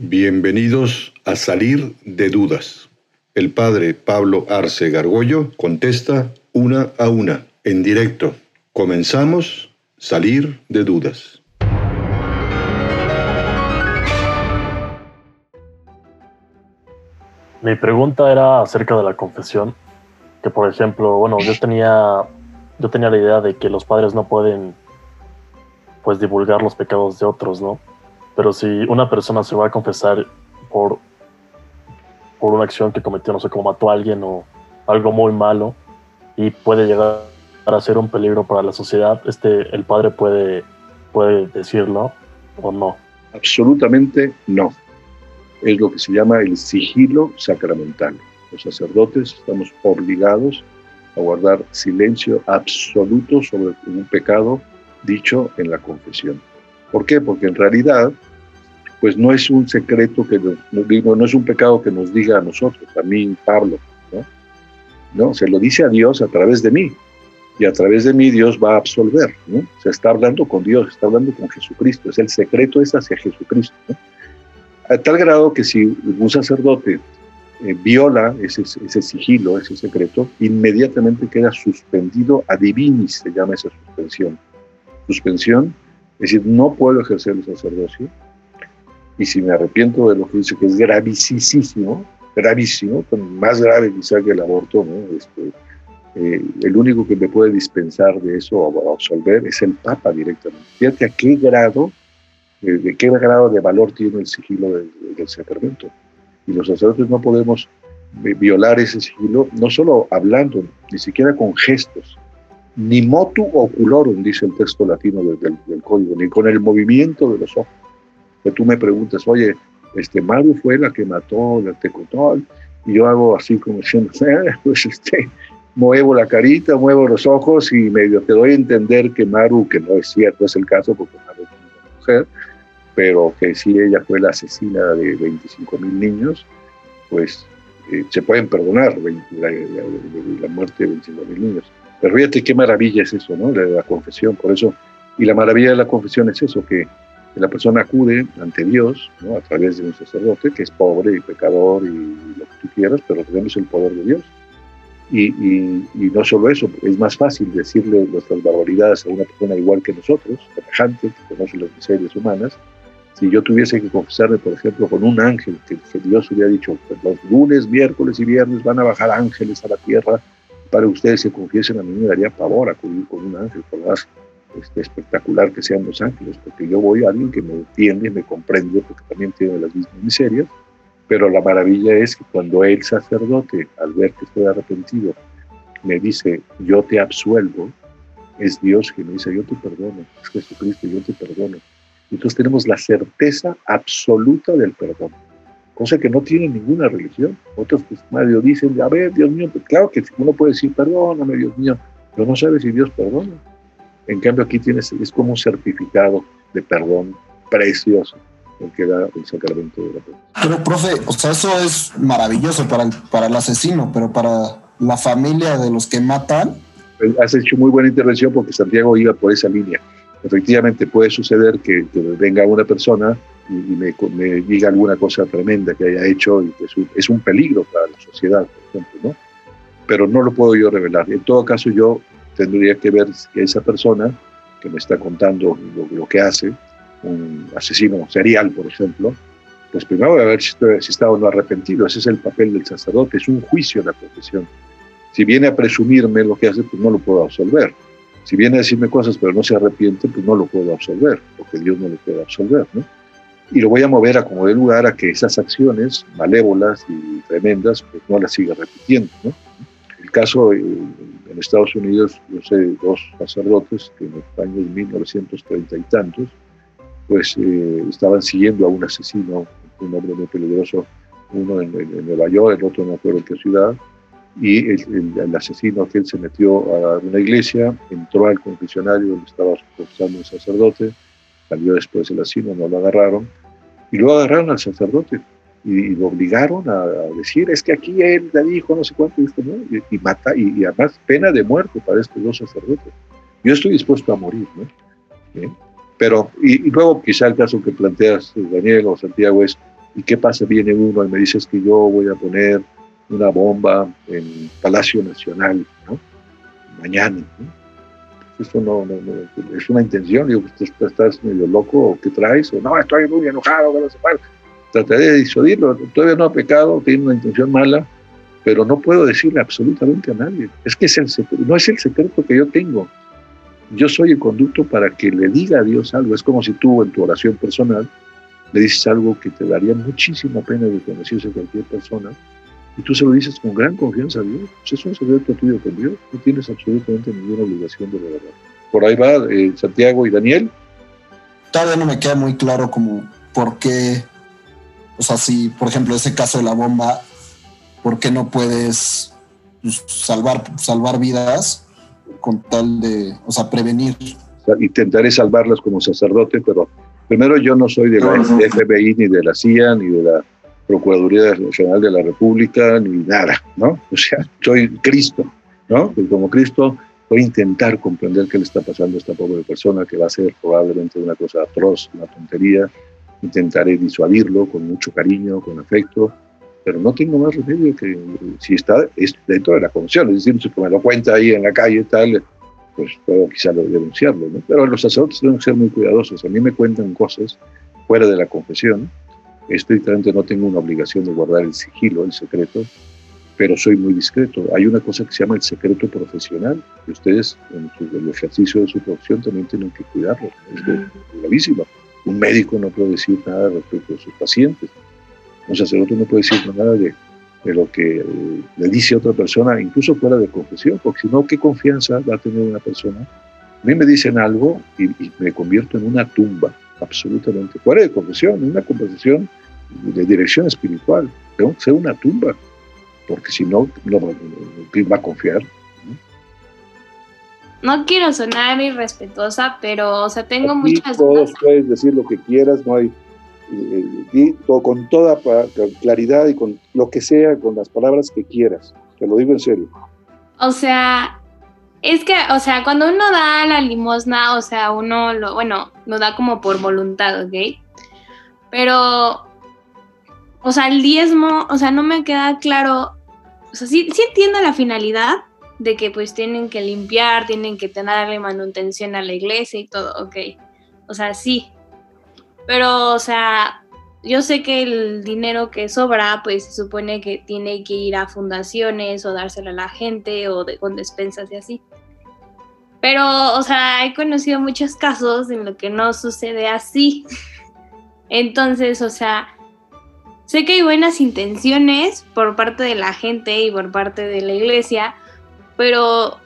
Bienvenidos a Salir de Dudas. El padre Pablo Arce Gargollo contesta una a una, en directo. Comenzamos Salir de Dudas. Mi pregunta era acerca de la confesión, que por ejemplo, bueno, yo tenía, yo tenía la idea de que los padres no pueden, pues, divulgar los pecados de otros, ¿no? Pero si una persona se va a confesar por, por una acción que cometió, no sé, como mató a alguien o algo muy malo, y puede llegar a ser un peligro para la sociedad, este, el padre puede, puede decirlo o no. Absolutamente no. Es lo que se llama el sigilo sacramental. Los sacerdotes estamos obligados a guardar silencio absoluto sobre un pecado dicho en la confesión. ¿Por qué? Porque en realidad pues no es un secreto que nos, digo, no es un pecado que nos diga a nosotros, a mí, Pablo, ¿no? ¿no? Se lo dice a Dios a través de mí, y a través de mí Dios va a absolver, ¿no? Se está hablando con Dios, está hablando con Jesucristo, es el secreto es hacia Jesucristo, ¿no? A tal grado que si un sacerdote eh, viola ese, ese, sigilo, ese secreto, inmediatamente queda suspendido a divinis, se llama esa suspensión. Suspensión, es decir, no puedo ejercer el sacerdocio, y si me arrepiento de lo que dice que es gravísimo, gravísimo, más grave quizá que el aborto, ¿no? Este, eh, el único que me puede dispensar de eso o absolver es el Papa directamente. Fíjate a qué grado, eh, de qué grado de valor tiene el sigilo del, sacramento. Y los sacerdotes no podemos violar ese sigilo, no solo hablando, ni siquiera con gestos, ni motu oculorum, dice el texto latino del, del código, ni con el movimiento de los ojos que tú me preguntas, oye, este Maru fue la que mató la Tecotol, y yo hago así como diciendo, eh, pues este, muevo la carita, muevo los ojos y medio te doy a entender que Maru, que no es cierto, es el caso porque Maru es una mujer, pero que si ella fue la asesina de 25 mil niños, pues eh, se pueden perdonar la, la, muerte de 25 mil niños. Pero fíjate qué maravilla es eso, ¿no? La, la confesión, por eso, y la maravilla de la confesión es eso, que la persona acude ante Dios a través de un sacerdote que es pobre y pecador y lo que tú quieras, pero tenemos el poder de Dios. Y, no solo eso, es más fácil decirle nuestras barbaridades a una persona igual que nosotros, semejante, que conoce las miserias humanas. Si yo tuviese que confesarme, por ejemplo, con un ángel, que, Dios hubiera dicho, pues los lunes, miércoles y viernes van a bajar ángeles a la tierra para que ustedes se confiesen, a mí me daría pavor acudir con un ángel, por más este, espectacular que sean los ángeles, porque yo voy a alguien que me entiende, me comprende, porque también tiene las mismas miserias, pero la maravilla es que cuando el sacerdote, al ver que estoy arrepentido, me dice, yo te absuelvo, es Dios que me dice, yo te perdono, es Jesucristo, yo te perdono. Entonces tenemos la certeza absoluta del perdón, cosa que no tiene ninguna religión. Otros pues dicen, a ver, Dios mío, pues, claro que uno puede decir, perdóname, Dios mío, pero no sabe si Dios perdona. En cambio aquí tienes, es como un certificado de perdón precioso el que da el sacramento de la perdón. Pero, profe, o sea, eso es maravilloso para el, para el asesino, pero para la familia de los que matan. Pues, has hecho muy buena intervención porque Santiago iba por esa línea. Efectivamente, puede suceder que, que venga una persona y, me, me, diga alguna cosa tremenda que haya hecho y que es un, es un peligro para la sociedad, por ejemplo, ¿no? Pero no lo puedo yo revelar. En todo caso, yo tendría que ver que esa persona que me está contando lo, lo, que hace, un asesino serial, por ejemplo, pues primero voy a ver si, si, está o no arrepentido. Ese es el papel del sacerdote, es un juicio de la profesión. Si viene a presumirme lo que hace, pues no lo puedo absolver. Si viene a decirme cosas pero no se arrepiente, pues no lo puedo absolver, porque Dios no lo puede absolver, ¿no? Y lo voy a mover a como de lugar a que esas acciones malévolas y tremendas, pues no las siga repitiendo, ¿no? El caso, eh, Estados Unidos, yo sé, dos sacerdotes que en los años 1930 y tantos, pues eh, estaban siguiendo a un asesino, un hombre muy peligroso, uno en, Nueva York, el otro no acuerdo en qué ciudad, y el, asesino aquel se metió a una iglesia, entró al confesionario donde estaba confesando un sacerdote, salió después el asesino, no lo agarraron, y luego agarraron al sacerdote y, lo obligaron a, decir, es que aquí él le dijo no sé cuánto, ¿no? y, mata, y, además pena de muerte para estos dos sacerdotes. Yo estoy dispuesto a morir, ¿no? ¿Eh? Pero, y, luego quizá el caso que planteas, Daniel o Santiago, es ¿Y qué pasa? Viene uno y me dices que yo voy a poner una bomba en Palacio Nacional, ¿no? Mañana, Eso no, es una intención, digo, estás medio loco, o qué traes, o no, estoy muy enojado, no Trataré de disuadirlo, todavía no ha pecado, tiene una intención mala, pero no puedo decirle absolutamente a nadie. Es que es el no es el secreto que yo tengo. Yo soy el conducto para que le diga a Dios algo. Es como si tú en tu oración personal le dices algo que te daría muchísima pena de conocerse a cualquier persona y tú se lo dices con gran confianza a Dios. Pues es un secreto tuyo con Dios. No tienes absolutamente ninguna obligación de la verdad. Por ahí va eh, Santiago y Daniel. Todavía no me queda muy claro como por qué, o sea, si por ejemplo ese caso de la bomba, ¿por qué no puedes pues, salvar, salvar vidas con tal de, o sea, prevenir? intentaré salvarlas como sacerdote, pero primero yo no soy de la FBI, ni de la CIA, ni de la Procuraduría Nacional de la República, ni nada, ¿no? O sea, soy Cristo, ¿no? Y como Cristo voy a intentar comprender qué le está pasando a esta pobre persona, que va a ser probablemente una cosa atroz, una tontería. Intentaré disuadirlo con mucho cariño, con afecto, pero no tengo más remedio que si está dentro de la comisión, es decir, si me lo cuenta ahí en la calle tal, pues puedo quizá denunciarlo, ¿no? Pero los sacerdotes tienen que ser muy cuidadosos. A mí me cuentan cosas fuera de la confesión estrictamente no tengo una obligación de guardar el sigilo, el secreto, pero soy muy discreto. Hay una cosa que se llama el secreto profesional, que ustedes en el ejercicio de su profesión también tienen que cuidarlo. Es gravísimo. Un médico no puede decir nada respecto a sus pacientes. Un sacerdote no puede decir nada de, lo que le dice otra persona, incluso fuera de confesión, porque si no, ¿qué confianza va a tener una persona? A mí me dicen algo y, me convierto en una tumba absolutamente fuera de confesión, una conversación de dirección espiritual. Ser una tumba, porque si no, no va a confiar. ¿No? quiero sonar irrespetuosa, pero, o sea, tengo muchas Todos puedes decir lo que quieras, no hay. Eh, con toda claridad y con lo que sea, con las palabras que quieras. Te lo digo en serio. O sea, es que, o sea, cuando uno da la limosna, o sea, uno lo, bueno, lo da como por voluntad, ¿ok? Pero, o sea, el diezmo, o sea, no me queda claro, o sea, sí, sí entiendo la finalidad de que pues tienen que limpiar, tienen que darle manutención a la iglesia y todo, ok. O sea, sí. Pero, o sea, yo sé que el dinero que sobra, pues se supone que tiene que ir a fundaciones o dárselo a la gente o con despensas y así. Pero, o sea, he conocido muchos casos en los que no sucede así. Entonces, o sea, sé que hay buenas intenciones por parte de la gente y por parte de la iglesia, pero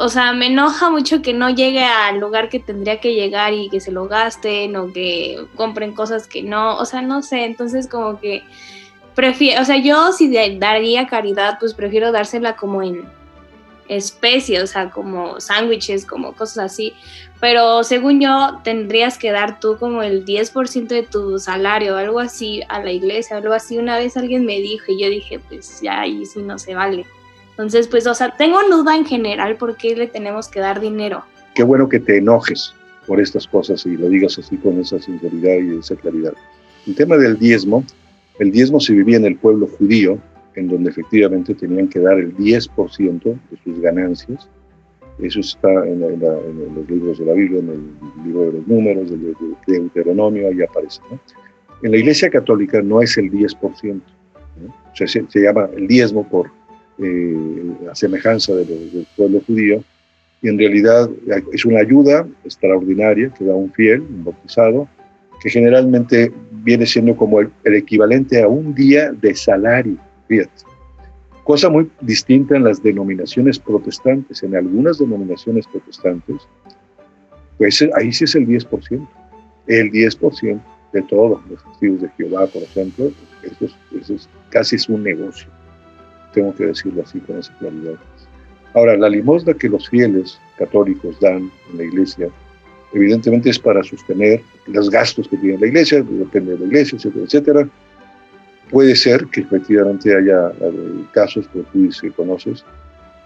o sea, me enoja mucho que no llegue al lugar que tendría que llegar y que se lo gasten o que compren cosas que no, o sea, no sé, entonces como que prefiero, o sea, yo si daría caridad, pues prefiero dársela como en especie, o sea, como sándwiches, como cosas así, pero según yo tendrías que dar tú como el 10% de tu salario, algo así, a la iglesia, algo así. Una vez alguien me dijo y yo dije, pues ya ahí sí no se vale. Entonces, pues, o sea, tengo duda en general por qué le tenemos que dar dinero. Qué bueno que te enojes por estas cosas y lo digas así con esa sinceridad y esa claridad. El tema del diezmo, el diezmo se vivía en el pueblo judío, en donde efectivamente tenían que dar el 10% de sus ganancias. Eso está en, los libros de la Biblia, en el libro de los números, del de Deuteronomio, ahí aparece. En la Iglesia Católica no es el 10%, o sea, se, se, llama el diezmo por eh, a semejanza del pueblo judío, y en realidad es una ayuda extraordinaria que da un fiel, un bautizado, que generalmente viene siendo como el, equivalente a un día de salario, fíjate. Cosa muy distinta en las denominaciones protestantes. En algunas denominaciones protestantes, pues ahí sí es el 10%. El 10% de todos los testigos de Jehová, por ejemplo, eso, eso es, casi es un negocio tengo que decirlo así con esa claridad. Ahora, la limosna que los fieles católicos dan en la iglesia, evidentemente es para sostener los gastos que tiene la iglesia, depende de la iglesia, etcétera, etcétera. Puede ser que efectivamente haya eh, casos que tú dices, conoces,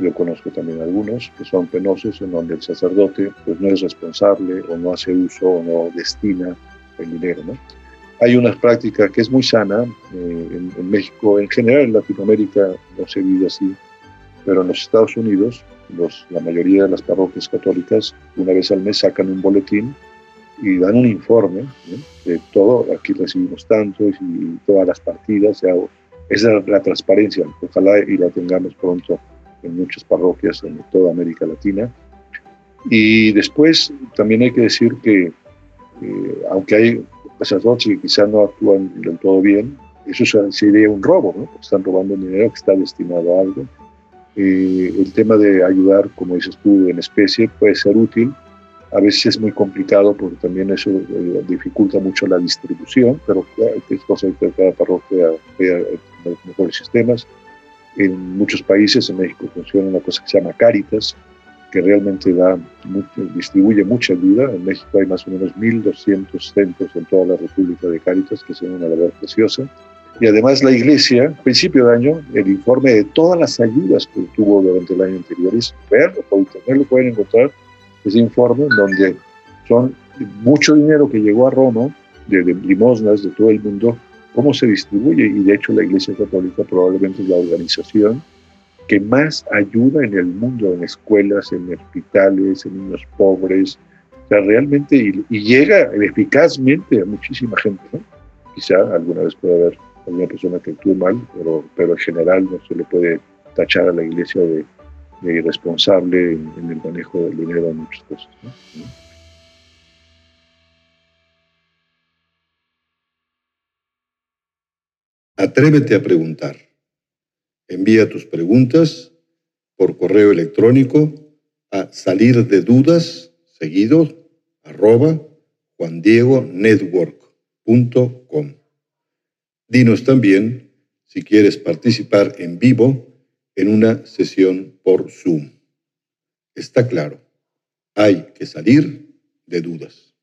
yo conozco también algunos, que son penosos, en donde el sacerdote pues, no es responsable o no hace uso o no destina el dinero. ¿no? Hay una práctica que es muy sana eh, en, México, en general en Latinoamérica no se vive así, pero en los Estados Unidos los, la mayoría de las parroquias católicas una vez al mes sacan un boletín y dan un informe de todo, aquí recibimos tanto y todas las partidas, esa es la, transparencia, ojalá y la tengamos pronto en muchas parroquias en toda América Latina. Y después también hay que decir que, eh, aunque hay sacerdotes que quizás no actúan del todo bien, eso sería un robo, ¿no? están robando dinero que está destinado a algo. Eh, el tema de ayudar, como dices tú, en especie puede ser útil. A veces es muy complicado porque también eso eh, dificulta mucho la distribución, pero es cosa que cada parroquia vea los mejores sistemas. En muchos países, en México funciona una cosa que se llama Caritas, que realmente da, distribuye mucha ayuda. En México hay más o menos 1.200 centros en toda la República de Cáritas, que son una labor preciosa. Y además la Iglesia, a principio de año, el informe de todas las ayudas que tuvo durante el año anterior, es verlo, por internet lo pueden encontrar, ese informe donde son mucho dinero que llegó a Roma, de, de limosnas de todo el mundo, cómo se distribuye. Y de hecho la Iglesia Católica probablemente es la organización que más ayuda en el mundo, en escuelas, en hospitales, en niños pobres, o sea, realmente, y, llega eficazmente a muchísima gente, ¿no? Quizá alguna vez puede haber alguna persona que actúe mal, pero, pero en general no se le puede tachar a la iglesia de, irresponsable en, el manejo del dinero en muchas cosas. ¿no? Atrévete a preguntar. Envía tus preguntas por correo electrónico a salir de dudas seguido arroba juandiegonetwork.com. Dinos también si quieres participar en vivo en una sesión por Zoom. Está claro, hay que salir de dudas.